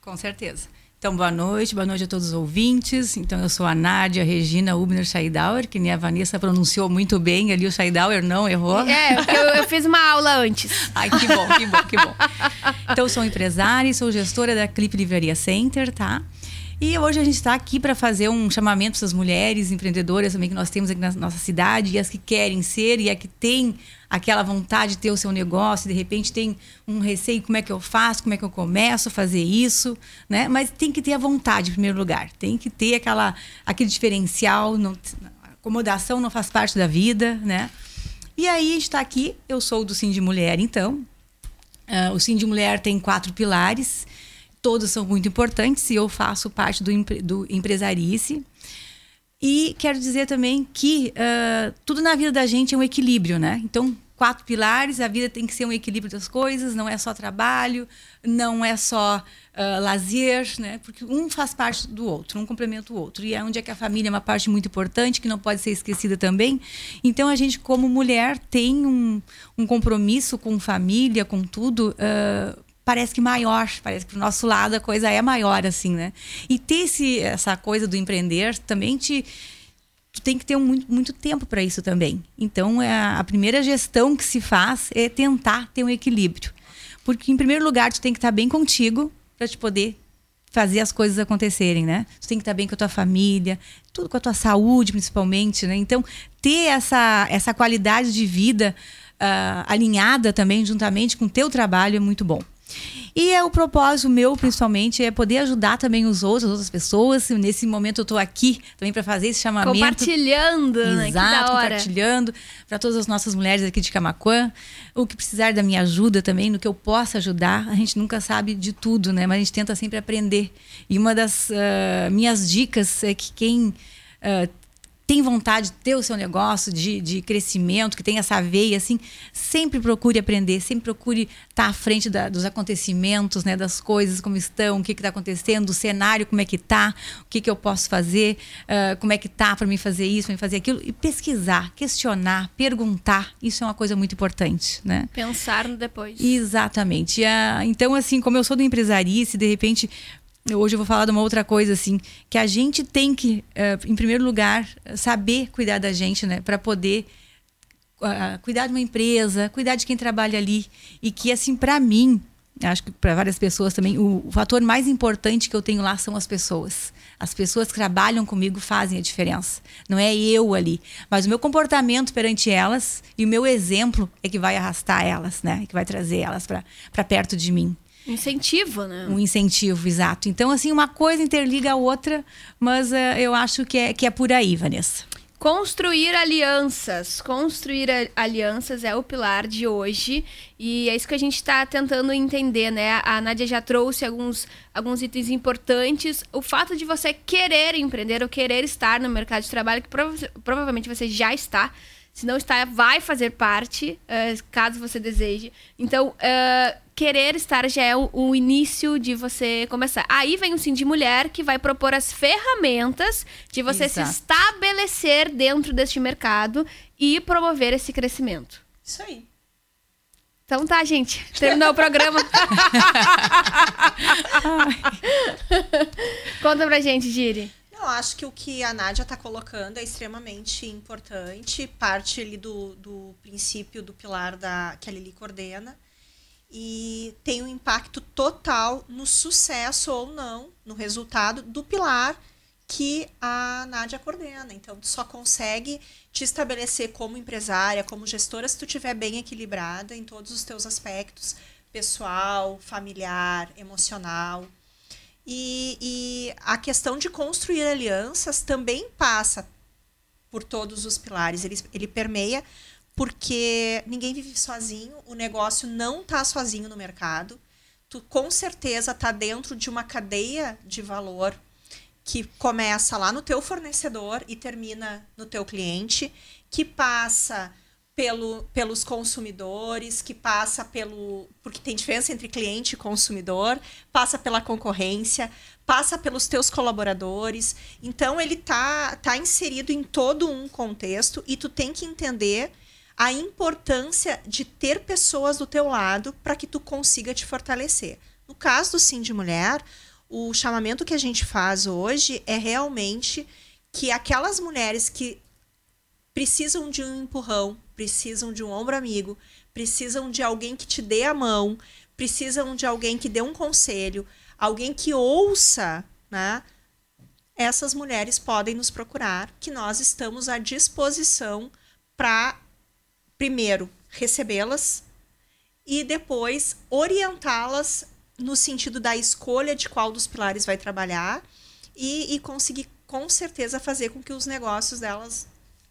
Com certeza. Então, boa noite, boa noite a todos os ouvintes. Então, eu sou a Nádia Regina Ubner Scheidauer, que nem a Vanessa pronunciou muito bem ali, o Scheidauer não errou. É, eu, eu fiz uma aula antes. Ai, que bom, que bom, que bom. Então, eu sou empresária e sou gestora da Clip Livraria Center, tá? E hoje a gente está aqui para fazer um chamamento para essas mulheres empreendedoras também que nós temos aqui na nossa cidade, e as que querem ser e as que têm aquela vontade de ter o seu negócio, e de repente tem um receio, como é que eu faço, como é que eu começo a fazer isso, né? Mas tem que ter a vontade em primeiro lugar, tem que ter aquela, aquele diferencial, não, acomodação não faz parte da vida, né? E aí está aqui, eu sou do Sim de Mulher, então. Uh, o Sim de Mulher tem quatro pilares todos são muito importantes e eu faço parte do, do empresarice. E quero dizer também que uh, tudo na vida da gente é um equilíbrio, né? Então, quatro pilares, a vida tem que ser um equilíbrio das coisas, não é só trabalho, não é só uh, lazer, né? Porque um faz parte do outro, um complementa o outro. E é onde é que a família é uma parte muito importante, que não pode ser esquecida também. Então, a gente, como mulher, tem um, um compromisso com família, com tudo, uh, parece que maior, parece que pro nosso lado a coisa é maior, assim, né? E ter esse, essa coisa do empreender também te. Tu tem que ter um, muito, muito tempo para isso também. Então, é a, primeira gestão que se faz é tentar ter um equilíbrio. Porque, em primeiro lugar, tu tem que estar bem contigo para te poder fazer as coisas acontecerem, né? Tu tem que estar bem com a tua família, tudo com a tua saúde, principalmente, né? Então, ter essa, essa qualidade de vida uh, alinhada também, juntamente com o teu trabalho, é muito bom. E é o propósito meu, principalmente, é poder ajudar também os outros, as outras pessoas. Nesse momento eu estou aqui também para fazer esse chamamento. Compartilhando, né? Exato, compartilhando para todas as nossas mulheres aqui de Camacuã. O que precisar da minha ajuda também, no que eu possa ajudar. A gente nunca sabe de tudo, né? Mas a gente tenta sempre aprender. E uma das uh, minhas dicas é que quem uh, tem vontade de ter o seu negócio de, de crescimento, que tem essa veia, assim, sempre procure aprender, sempre procure estar à frente da, dos acontecimentos, né, das coisas como estão, o que está acontecendo, o cenário como é que está, o que, que eu posso fazer, uh, como é que está para mim fazer isso, para mim fazer aquilo, e pesquisar, questionar, perguntar, isso é uma coisa muito importante, né? Pensar no depois. Exatamente. Uh, então, assim, como eu sou do empresarice, de repente hoje eu vou falar de uma outra coisa assim que a gente tem que uh, em primeiro lugar saber cuidar da gente né para poder uh, cuidar de uma empresa cuidar de quem trabalha ali. E que assim para mim acho que para várias pessoas também o, o, fator mais importante que eu tenho lá são as pessoas. As pessoas que trabalham comigo fazem a diferença. Não é eu ali mas o meu comportamento perante elas e o meu exemplo é que vai arrastar elas né que vai trazer elas para perto de mim Incentivo, né? Um incentivo, exato. Então, assim, uma coisa interliga a outra, mas uh, eu acho que é, que é por aí, Vanessa. Construir alianças. Construir alianças é o pilar de hoje. E é isso que a gente está tentando entender, né? A Nádia já trouxe alguns, alguns itens importantes. O fato de você querer empreender ou querer estar no mercado de trabalho, que prova provavelmente você já está. Se não está, vai fazer parte, uh, caso você deseje. Então, uh, querer estar já é o, o, início de você começar. Aí vem o Sim de Mulher, que vai propor as ferramentas de você Exato. se estabelecer dentro deste mercado e promover esse crescimento. Isso aí. Então tá, gente. Terminou o programa. Conta pra gente, Giri. Eu acho que o que a Nádia está colocando é extremamente importante, parte ali do, do princípio do pilar da, que a Lili coordena, e tem um impacto total no sucesso ou não, no resultado do pilar que a Nádia coordena. Então, tu só consegue te estabelecer como empresária, como gestora, se tu estiver bem equilibrada em todos os teus aspectos, pessoal, familiar, emocional. E, e a questão de construir alianças também passa por todos os pilares. Ele, ele permeia porque ninguém vive sozinho, o negócio não está sozinho no mercado. Tu com certeza está dentro de uma cadeia de valor que começa lá no teu fornecedor e termina no teu cliente, que passa pelo, pelos consumidores, que passa pelo. Porque tem diferença entre cliente e consumidor, passa pela concorrência, passa pelos teus colaboradores. Então ele tá, tá inserido em todo um contexto e tu tem que entender a importância de ter pessoas do teu lado para que tu consiga te fortalecer. No caso do Sim de Mulher, o chamamento que a gente faz hoje é realmente que aquelas mulheres que precisam de um empurrão, precisam de um ombro amigo, precisam de alguém que te dê a mão, precisam de alguém que dê um conselho, alguém que ouça, né? Essas mulheres podem nos procurar, que nós estamos à disposição para primeiro recebê-las e depois orientá-las no sentido da escolha de qual dos pilares vai trabalhar e, e conseguir com certeza fazer com que os negócios delas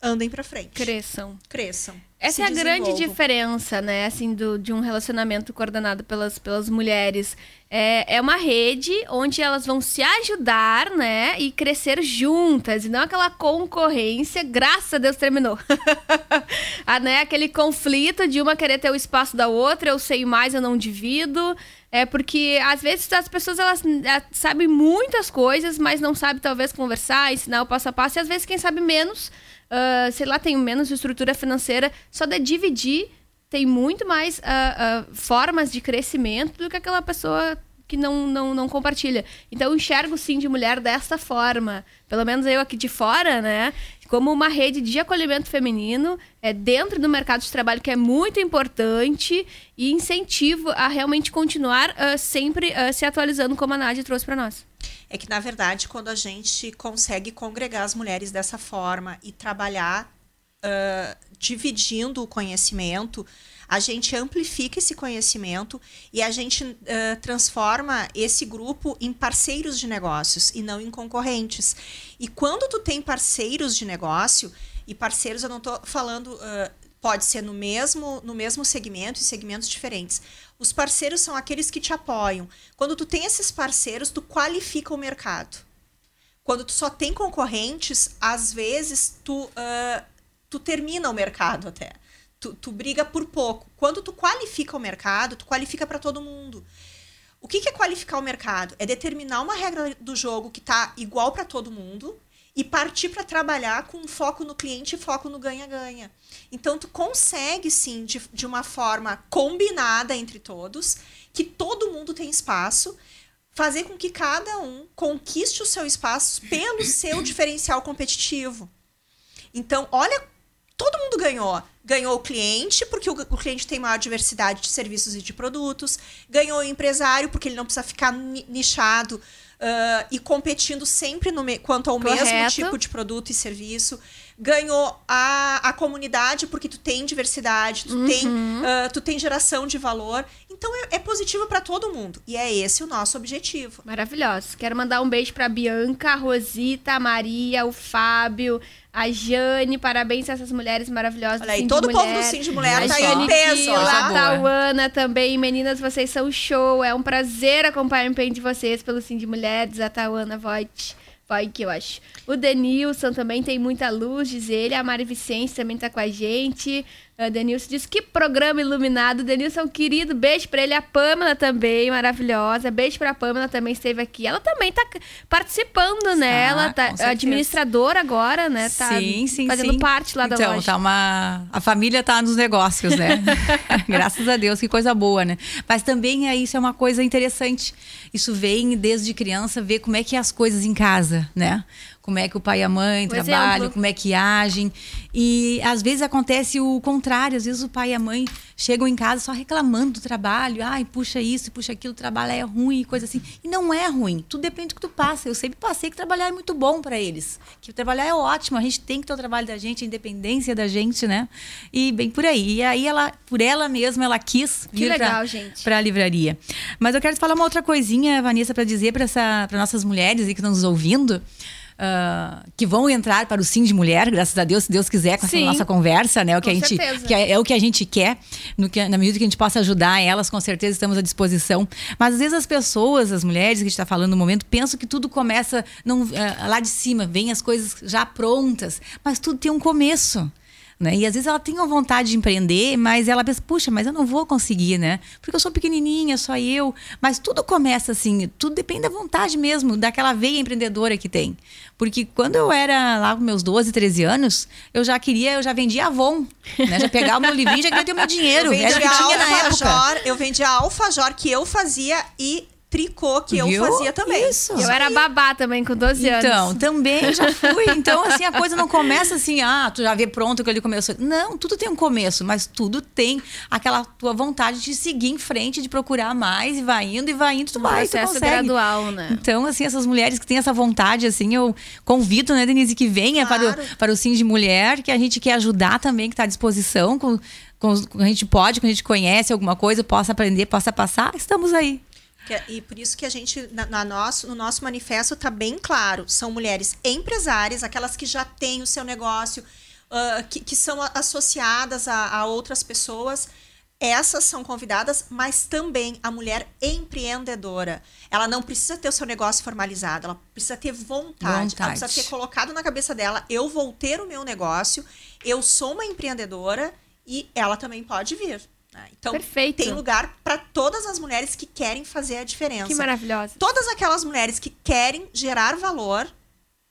andem para frente. Cresçam. Cresçam. Essa é a grande diferença, né, assim, do, de um relacionamento coordenado pelas, pelas mulheres. É, é uma rede onde elas vão se ajudar, né, e crescer juntas, e não aquela concorrência, graças a Deus terminou. ah, né, aquele conflito de uma querer ter o espaço da outra, eu sei mais, eu não divido. É porque às vezes as pessoas elas, elas sabem muitas coisas, mas não sabem talvez conversar, ensinar o passo a passo, e às vezes quem sabe menos uh, sei lá, tem menos estrutura financeira, só de dividir tem muito mais uh, uh, formas de crescimento do que aquela pessoa que não, não, não compartilha. Então eu enxergo sim de mulher dessa forma. Pelo menos eu aqui de fora, né? Como uma rede de acolhimento feminino é, dentro do mercado de trabalho que é muito importante e incentivo a realmente continuar uh, sempre uh, se atualizando, como a Nádia trouxe para nós é que, na verdade, quando a gente consegue congregar as mulheres dessa forma e trabalhar uh, dividindo o conhecimento, a gente amplifica esse conhecimento e a gente uh, transforma esse grupo em parceiros de negócios e não em concorrentes. E quando tu tem parceiros de negócio, e parceiros eu não estou falando, uh, pode ser no mesmo, no mesmo segmento, em segmentos diferentes. Os parceiros são aqueles que te apoiam. Quando tu tem esses parceiros, tu qualifica o mercado. Quando tu só tem concorrentes, às vezes tu, uh, tu termina o mercado até. Tu, tu briga por pouco. Quando tu qualifica o mercado, tu qualifica para todo mundo. O que, que é qualificar o mercado? É determinar uma regra do jogo que está igual para todo mundo e partir para trabalhar com foco no cliente e foco no ganha-ganha. Então, tu consegue, sim, de, de uma forma combinada entre todos, que todo mundo tem espaço, fazer com que cada um conquiste o seu espaço pelo seu diferencial competitivo. Então, olha, todo mundo ganhou. Ganhou o cliente, porque o, o, cliente tem maior diversidade de serviços e de produtos. Ganhou o empresário, porque ele não precisa ficar nichado uh, e competindo sempre no quanto ao Correto. mesmo tipo de produto e serviço. Ganhou a, a comunidade porque tu tem diversidade, tu, uhum. tem, uh, tu tem geração de valor. Então é, é positivo para todo mundo. E é esse o nosso objetivo. Maravilhoso. Quero mandar um beijo para Bianca, a Rosita, a Maria, o Fábio, a Jane, parabéns a essas mulheres maravilhosas. Olha aí, todo o povo do Sim de Mulher a tá aí em peso. A Tauana também. Meninas, vocês são show. É um prazer acompanhar o empenho de vocês pelo Sim de Mulheres. A Tauana Voigt. Vai que eu acho. O Denilson também tem muita luz, diz ele. A Mari Vicente também tá com a gente. Uh, Denilson diz que programa iluminado. Denilson é um querido. Beijo pra ele. A Pamela também, maravilhosa. Beijo pra Pamela, também esteve aqui. Ela também tá participando, né? Ela tá administradora agora, né? Tá sim, sim, fazendo sim. parte lá da então, loja. tá uma... A família tá nos negócios, né? Graças a Deus, que coisa boa, né? Mas também é, isso é uma coisa interessante. Isso vem desde criança, ver como é que é as coisas em casa, né? Como é que o pai e a mãe trabalham, exemplo. como é que agem. E às vezes acontece o contrário. Às vezes o pai e a mãe chegam em casa só reclamando do trabalho. Ai, puxa isso, puxa aquilo, o trabalho é ruim, coisa assim. E não é ruim. Tudo depende do que tu passa. Eu sempre passei que trabalhar é muito bom para eles. Que trabalhar é ótimo. A gente tem que ter o trabalho da gente, a independência da gente, né? E bem por aí. E aí ela, por ela mesma, ela quis Que vir para a livraria. Mas eu quero te falar uma outra coisinha, Vanessa, para dizer para nossas mulheres aí que estão nos ouvindo. Ah, que vão entrar para o Sim de Mulher, graças a Deus, se Deus quiser, com essa Sim. nossa conversa, né? O que Com a gente, certeza. que é, é o que a gente quer, no que, na medida que a gente possa ajudar elas, com certeza estamos à disposição. Mas às vezes as pessoas, as mulheres que a gente está falando no momento, pensam que tudo começa não, ah, lá de cima, vem as coisas já prontas, mas tudo tem um começo. Né? E às vezes ela tem uma vontade de empreender, mas ela pensa, puxa, mas eu não vou conseguir, né? Porque eu sou pequenininha, só eu. Mas tudo começa assim, tudo depende da vontade mesmo, daquela veia empreendedora que tem. Porque quando eu era lá com meus 12, 13 anos, eu já queria, eu já vendia Avon, né? Já pegava o meu livrinho, já queria ter o meu dinheiro. Eu Era que vendia tinha na época. alfajor, eu vendia alfajor que eu fazia e tricô que eu Viu? fazia também. Isso. Eu era babá também, com 12 anos. Então, também já fui. Então, assim, a coisa não começa assim, ah, tu já vê pronto que ele começou. Não, tudo tem um começo, mas tudo tem aquela tua vontade de seguir em frente, de procurar mais, e vai indo, e vai indo, tu Um vai, tu consegue. gradual, né? Então, assim, essas mulheres que têm essa vontade, assim, eu convido, né, Denise, que venha Claro. para, o, para o Sim de Mulher, que a gente quer ajudar também, que está à disposição, com, com a gente pode, com a gente conhece alguma coisa, possa aprender, possa passar, estamos aí. É- E por isso que a gente, na, na nosso, no nosso manifesto, está bem claro. São mulheres empresárias, aquelas que já têm o seu negócio, ah, que, que são associadas a, a outras pessoas. Essas são convidadas, mas também a mulher empreendedora. Ela não precisa ter o seu negócio formalizado, ela precisa ter vontade. Ela Vontade. precisa ter colocado na cabeça dela: eu vou ter o meu negócio, eu sou uma empreendedora e ela também pode vir. Né? Então, Perfeito. tem lugar para todas as mulheres que querem fazer a diferença. Que maravilhosa. Todas aquelas mulheres que querem gerar valor,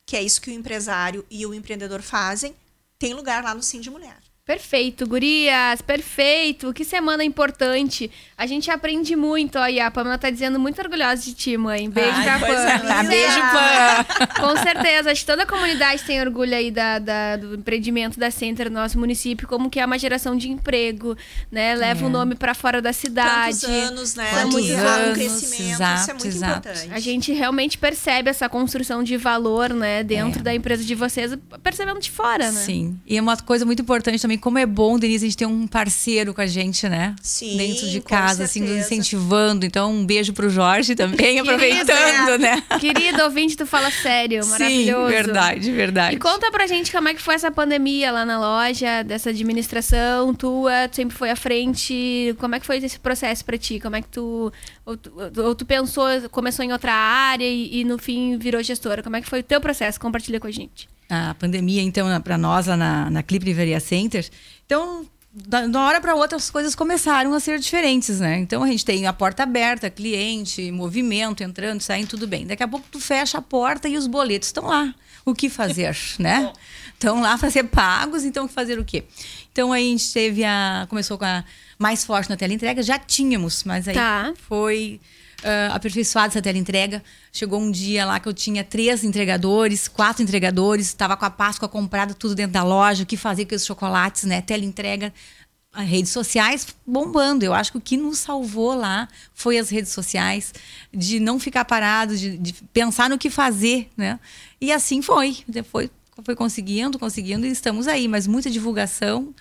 que é isso que o empresário e o empreendedor fazem, tem lugar lá no Sim de Mulher. Perfeito, gurias, perfeito. Que semana importante. A gente aprende muito. Ó, e a Pamela tá dizendo muito orgulhosa de ti, mãe. Beijo Ai, pra coisa Pamela. linda. Beijo, Pam. Com certeza. Acho que toda a comunidade tem orgulho aí da, da- do empreendimento da Center no nosso município, como que é uma geração de emprego, né? Leva o nome pra fora da cidade. Tantos anos, né? Quantos anos, crescimento, isso é exato, muito exato. importante. A gente realmente percebe essa construção de valor, né, dentro da empresa de vocês, percebendo de fora, né? Sim. E é uma coisa muito importante também, como é bom, Denise, a gente ter um parceiro com a gente, né? Sim, Dentro de com casa, assim, nos incentivando. Então, um beijo pro Jorge também, aproveitando, né? Querido ouvinte, tu fala sério, maravilhoso. Sim, verdade, verdade. E conta pra gente como é que foi essa pandemia lá na loja, dessa administração tua, tu sempre foi à frente, como é que foi esse processo pra ti? Como é que tu ou, tu, ou tu pensou, começou em outra área e, e no fim virou gestora? Como é que foi o teu processo? Compartilha com a gente. a pandemia, então, para nós lá na, na Clip Livraria Center. Então, da, de uma hora para outra, as coisas começaram a ser diferentes, né? Então, a gente tem a porta aberta, cliente, movimento, entrando, saindo, tudo bem. Daqui a pouco, tu fecha a porta e os boletos estão lá. O que fazer, né? Estão lá para ser pagos, então fazer o quê? Então, aí a gente teve a... Começou com a mais forte na tela entrega, já tínhamos, mas aí Tá. foi ah, aperfeiçoada essa tela entrega. Chegou um dia lá que eu tinha três entregadores, quatro entregadores, estava com a Páscoa comprada tudo dentro da loja, o que fazer com os chocolates, né? Tela entrega, as redes sociais bombando. Eu acho que o que nos salvou lá foi as redes sociais, de não ficar parado, de, de pensar no que fazer, né? E assim foi. Foi, foi conseguindo, conseguindo, e estamos aí, mas muita divulgação.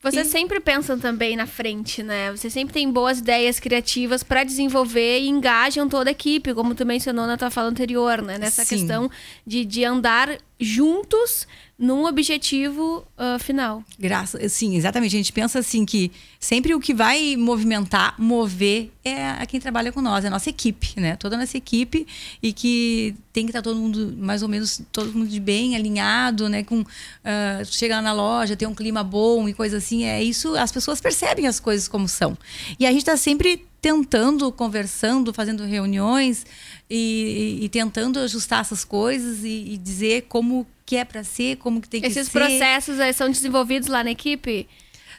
Vocês sempre pensam também na frente, né? Vocês sempre têm boas ideias criativas pra desenvolver e engajam toda a equipe, como tu mencionou na tua fala anterior, né? Nessa Sim. questão de, de andar juntos num objetivo uh, final. Graças, sim, exatamente. A gente pensa assim que sempre o que vai movimentar, mover é a quem trabalha com nós, é a nossa equipe, né? Toda a nossa equipe e que tem que estar todo mundo mais ou menos todo mundo de bem alinhado, né? Com uh, chegar na loja, ter um clima bom e coisa assim. É isso. As pessoas percebem as coisas como são. E a gente está sempre tentando, conversando, fazendo reuniões e, e, e tentando ajustar essas coisas e, e dizer como que é para ser, como que tem que Esses ser. processos aí são desenvolvidos lá na equipe?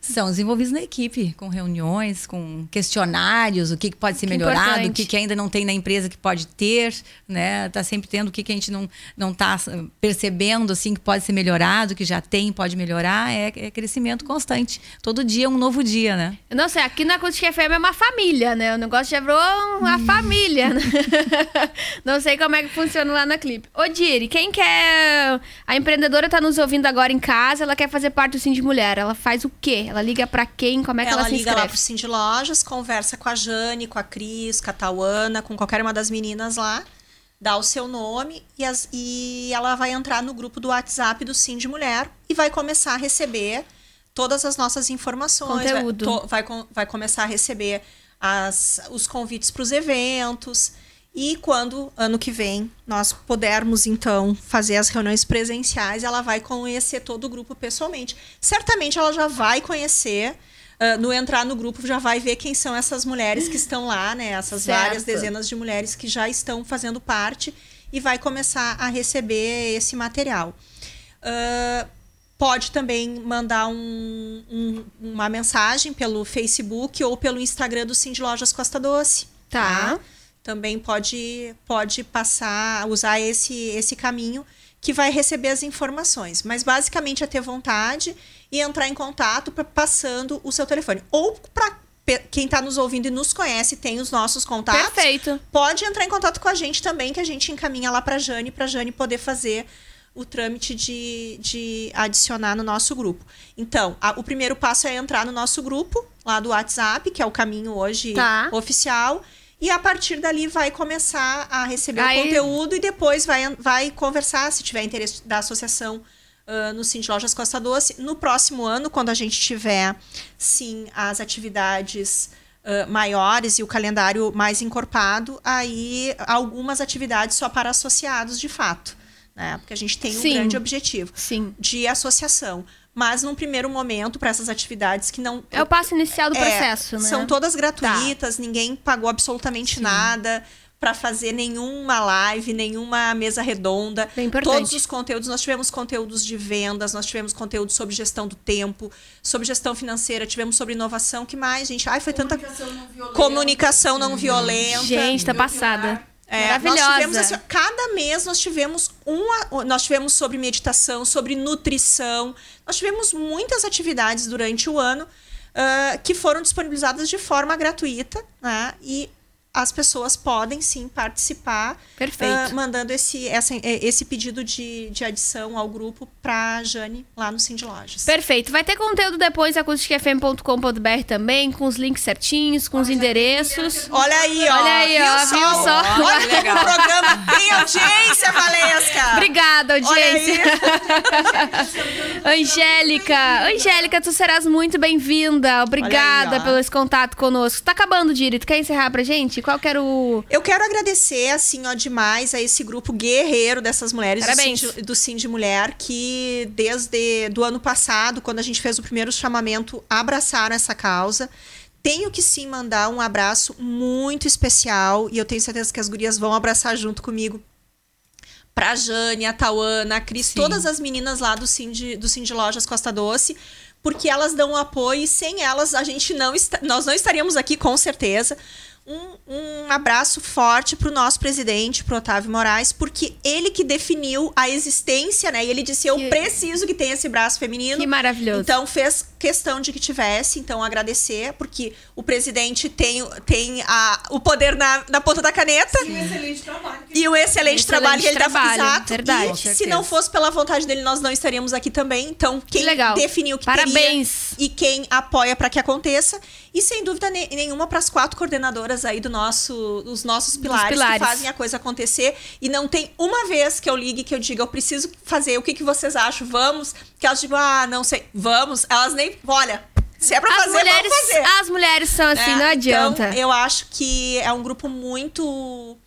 São desenvolvidos na equipe, com reuniões, com questionários, o que, que pode ser Que melhorado, importante. o que, que ainda não tem na empresa que pode ter, né? Tá sempre tendo o que, que a gente não não está percebendo assim que pode ser melhorado, que já tem, pode melhorar, é, é crescimento constante. Todo dia é um novo dia, né? Eu não sei, aqui na Acústica FM é uma família, né? O negócio já virou uma família, né? não sei como é que funciona lá na Clipe. Ô, Diri, quem quer... A empreendedora tá nos ouvindo agora em casa, ela quer fazer parte do Sim de Mulher. Ela faz o quê? Ela liga pra quem? Como é que ela, ela se liga lá inscreve? pro Cindy Lojas, conversa com a Jane, com a Cris, com a Tauana, com qualquer uma das meninas lá, dá o seu nome e, as- e ela vai entrar no grupo do WhatsApp do Cindy Mulher e vai começar a receber todas as nossas informações. vai- Conteúdo. to- Vai, vai começar a receber as, os convites para os eventos. E quando, ano que vem, nós pudermos, então, fazer as reuniões presenciais, ela vai conhecer todo o grupo pessoalmente. Certamente ela já vai conhecer, ah, no entrar no grupo, já vai ver quem são essas mulheres que estão lá, né? Essas Certo. várias dezenas de mulheres que já estão fazendo parte e vai começar a receber esse material. Ah, pode também mandar um- um- uma mensagem pelo Facebook ou pelo Instagram do Cindy Lojas Costa Doce. Tá. Também pode, pode passar, usar esse, esse caminho que vai receber as informações. Mas basicamente é ter vontade e entrar em contato pra, passando o seu telefone. Ou para quem está nos ouvindo e nos conhece, tem os nossos contatos Perfeito. pode entrar em contato com a gente também, que a gente encaminha lá para Jane, para Jane poder fazer o trâmite de, de adicionar no nosso grupo. Então, a- o primeiro passo é entrar no nosso grupo, lá do WhatsApp, que é o caminho hoje Tá. oficial. E a partir dali vai começar a receber Aí- o conteúdo e depois vai, vai conversar, se tiver interesse da associação ah, no Cindy Lojas Costa Doce. No próximo ano, quando a gente tiver, sim, as atividades ah, maiores e o calendário mais encorpado, aí algumas atividades só para associados de fato. Né? Porque a gente tem um Sim. grande objetivo Sim. de associação. Mas num primeiro momento, para essas atividades que não. É o passo inicial do É, processo, né? São todas gratuitas, ninguém pagou absolutamente nada para fazer nenhuma live, nenhuma mesa redonda. Bem importante. Todos os conteúdos, nós tivemos conteúdos de vendas, nós tivemos conteúdo sobre gestão do tempo, sobre gestão financeira, tivemos sobre inovação, que mais, gente? Ai, foi tanta comunicação não violenta. Gente, tá passada. É, Maravilhosa. Nós tivemos, assim, cada mês nós tivemos uma, nós tivemos sobre meditação, sobre nutrição. Nós tivemos muitas atividades durante o ano ah, que foram disponibilizadas de forma gratuita, né? E as pessoas podem sim participar, Perfeito. ah, mandando esse, essa- eh, esse pedido de, de adição ao grupo para Jane lá no Cindy Lojas. Perfeito. Vai ter conteúdo depois em acusticfm.com.br também, com os links certinhos, com os endereços. Olha aí, ó. Olha aí, ó, viu só? Olha que o programa tem audiência, Valesca. Obrigada, Olha audiência. Angélica, Angélica, tu serás muito bem-vinda. Obrigada Olha aí, pelo esse contato conosco. Tá acabando, Diri. Tu quer encerrar pra gente? Qual que era o. Eu quero agradecer, assim, ó, demais a esse grupo guerreiro dessas mulheres Parabéns. do do Cindy Mulher, que desde do ano passado, quando a gente fez o primeiro chamamento, abraçaram essa causa. Tenho que sim mandar um abraço muito especial, e eu tenho certeza que as gurias vão abraçar junto comigo. Pra Jane, a Tauana, a Cris, todas as meninas lá do Cindy, do Cindy Lojas Costa Doce, porque elas dão apoio e sem elas a gente não nós não estaríamos aqui com certeza. Um, um abraço forte pro nosso presidente, pro Otávio Moraes, porque ele que definiu a existência, né? E ele disse: Eu Que- preciso que tenha esse braço feminino. Que maravilhoso. Então fez questão de que tivesse, então agradecer, porque o presidente tem, tem a, o poder na, na ponta da caneta. E um excelente trabalho. E o excelente, Excelente trabalho que ele dá trabalho, exato. verdade. E se certeza. não fosse pela vontade dele, nós não estaríamos aqui também. Então, quem legal. definiu que Parabéns. teria e quem apoia para que aconteça. E sem dúvida ne- nenhuma para as quatro coordenadoras aí do nosso, dos nossos pilares, pilares. que fazem a coisa acontecer. E não tem uma vez que eu ligue que eu diga, eu preciso fazer, o que, que vocês acham? Vamos? Que elas digam, ah, não sei, vamos. Elas nem, olha, se é para As fazer, mulheres, vamos fazer. as mulheres são assim, É, não adianta. Então, eu acho que é um grupo muito.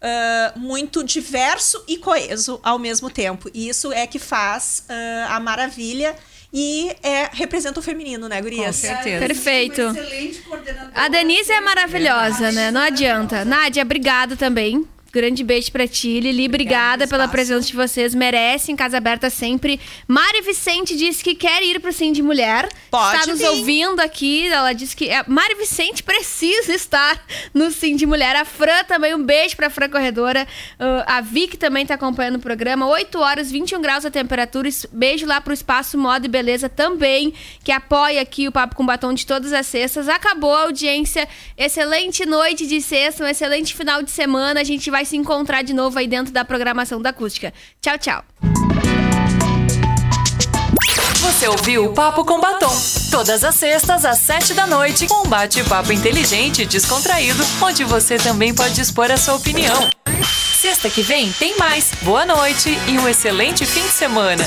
ah, muito diverso e coeso ao mesmo tempo. E isso é que faz ah, a maravilha e é, representa o feminino, né, Com Gurias? certeza. Perfeito. A Denise é maravilhosa, né? Não adianta. Nádia, obrigada também. Grande beijo pra ti. Lili, obrigada pelo pela presença de vocês. Merecem Casa Aberta sempre. Mari Vicente disse que quer ir pro Sim de Mulher. Pode Está nos vir. ouvindo aqui. Ela disse que é, Mari Vicente precisa estar no Sim de Mulher. A Fran também, um beijo pra Fran Corredora. Ah, a Vic também tá acompanhando o programa. 8 horas, 21 graus a temperatura. Beijo lá pro Espaço Moda e Beleza também, que apoia aqui o Papo com Batom de todas as sextas. Acabou a audiência. Excelente noite de sexta, um excelente final de semana. A gente vai se encontrar de novo aí dentro da programação da acústica. Tchau, tchau. Você ouviu o Papo com Batom. Todas as sextas, às sete da noite, um bate-papo inteligente e descontraído, onde você também pode expor a sua opinião. Sexta que vem tem mais. Boa noite e um excelente fim de semana.